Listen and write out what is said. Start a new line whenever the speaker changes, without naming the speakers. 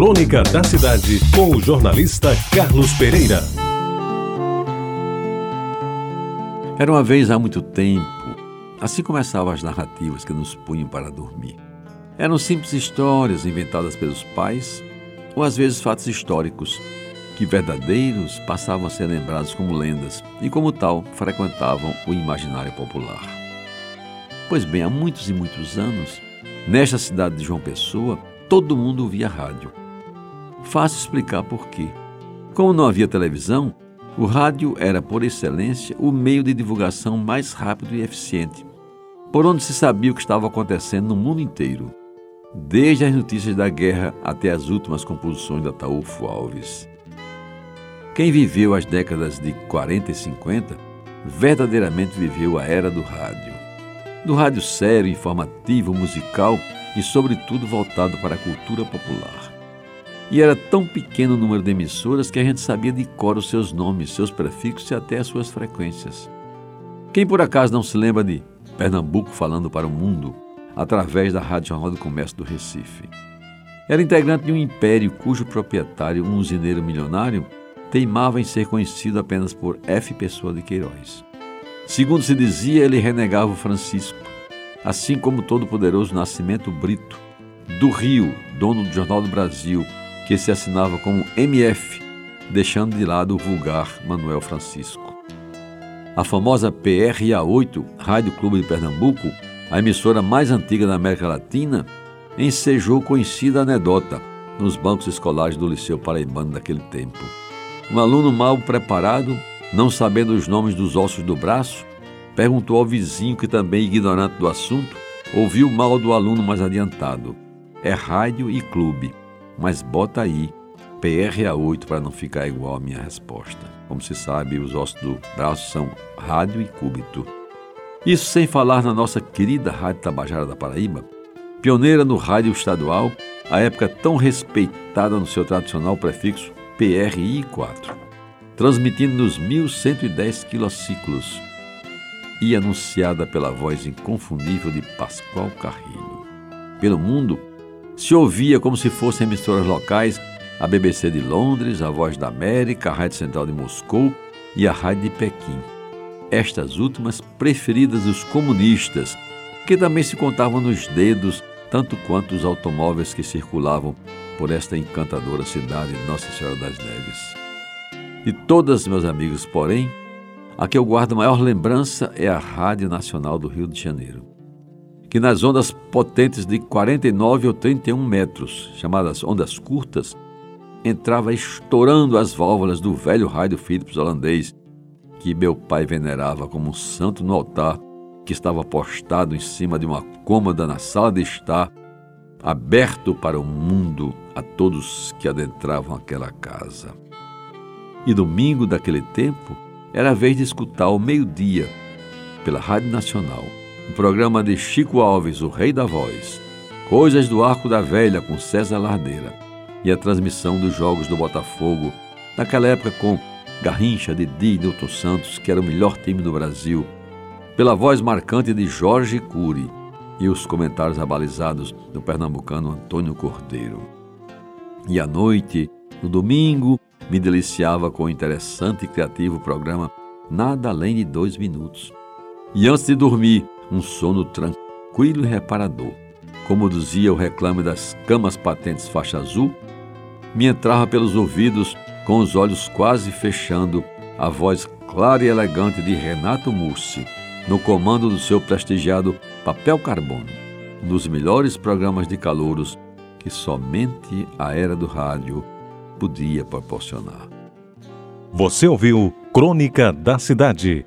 Crônica da Cidade, com o jornalista Carlos Pereira.
Era uma vez há muito tempo, assim começavam as narrativas que nos punham para dormir. Eram simples histórias inventadas pelos pais, ou às vezes fatos históricos, que verdadeiros passavam a ser lembrados como lendas e, como tal, frequentavam o imaginário popular. Pois bem, há muitos e muitos anos, nesta cidade de João Pessoa, todo mundo ouvia rádio. Fácil explicar por quê. Como não havia televisão, o rádio era, por excelência, o meio de divulgação mais rápido e eficiente, por onde se sabia o que estava acontecendo no mundo inteiro, desde as notícias da guerra até as últimas composições da Taúfo Alves. Quem viveu as décadas de 40 e 50 verdadeiramente viveu a era do rádio. Do rádio sério, informativo, musical e, sobretudo, voltado para a cultura popular. E era tão pequeno o número de emissoras que a gente sabia de cor os seus nomes, seus prefixos e até as suas frequências. Quem por acaso não se lembra de Pernambuco falando para o mundo através da Rádio Jornal do Comércio do Recife? Era integrante de um império cujo proprietário, um usineiro milionário, teimava em ser conhecido apenas por F. Pessoa de Queiroz. Segundo se dizia, ele renegava o Francisco, assim como todo poderoso Nascimento Brito, do Rio, dono do Jornal do Brasil, que se assinava como MF, deixando de lado o vulgar Manuel Francisco. A famosa PRA8, Rádio Clube de Pernambuco, a emissora mais antiga da América Latina, ensejou conhecida anedota nos bancos escolares do Liceu Paraibano daquele tempo. Um aluno mal preparado, não sabendo os nomes dos ossos do braço, perguntou ao vizinho, que também ignorante do assunto, ouviu mal do aluno mais adiantado. É rádio e clube, mas bota aí PRA8 para não ficar igual a minha resposta. Como se sabe, os ossos do braço são rádio e cúbito. Isso sem falar na nossa querida Rádio Tabajara da Paraíba, pioneira no rádio estadual, a época tão respeitada no seu tradicional prefixo PRI4, transmitindo nos 1110 quilociclos e anunciada pela voz inconfundível de Pascoal Carrilho. Pelo mundo, se ouvia como se fossem emissoras locais a BBC de Londres, a Voz da América, a Rádio Central de Moscou e a Rádio de Pequim. Estas últimas preferidas dos comunistas, que também se contavam nos dedos tanto quanto os automóveis que circulavam por esta encantadora cidade de Nossa Senhora das Neves. De todas, meus amigos, porém, a que eu guardo maior lembrança é a Rádio Nacional do Rio de Janeiro, que nas ondas potentes de 49 ou 31 metros, chamadas ondas curtas, entrava estourando as válvulas do velho rádio Philips holandês, que meu pai venerava como um santo no altar que estava postado em cima de uma cômoda na sala de estar, aberto para o mundo a todos que adentravam aquela casa. E domingo daquele tempo, era a vez de escutar ao meio-dia, pela Rádio Nacional, o programa de Chico Alves, o Rei da Voz, Coisas do Arco da Velha com César Lardeira e a transmissão dos Jogos do Botafogo, naquela época com Garrincha, Didi e Newton Santos, que era o melhor time do Brasil, pela voz marcante de Jorge Cury e os comentários abalizados do pernambucano Antônio Cordeiro. E à noite, no domingo, me deliciava com o interessante e criativo programa Nada Além de Dois Minutos. E antes de dormir, um sono tranquilo e reparador. Como dizia o reclame das camas patentes faixa azul, me entrava pelos ouvidos, com os olhos quase fechando, a voz clara e elegante de Renato Mussi, no comando do seu prestigiado Papel Carbono, um dos melhores programas de calouros que somente a era do rádio podia proporcionar.
Você ouviu Crônica da Cidade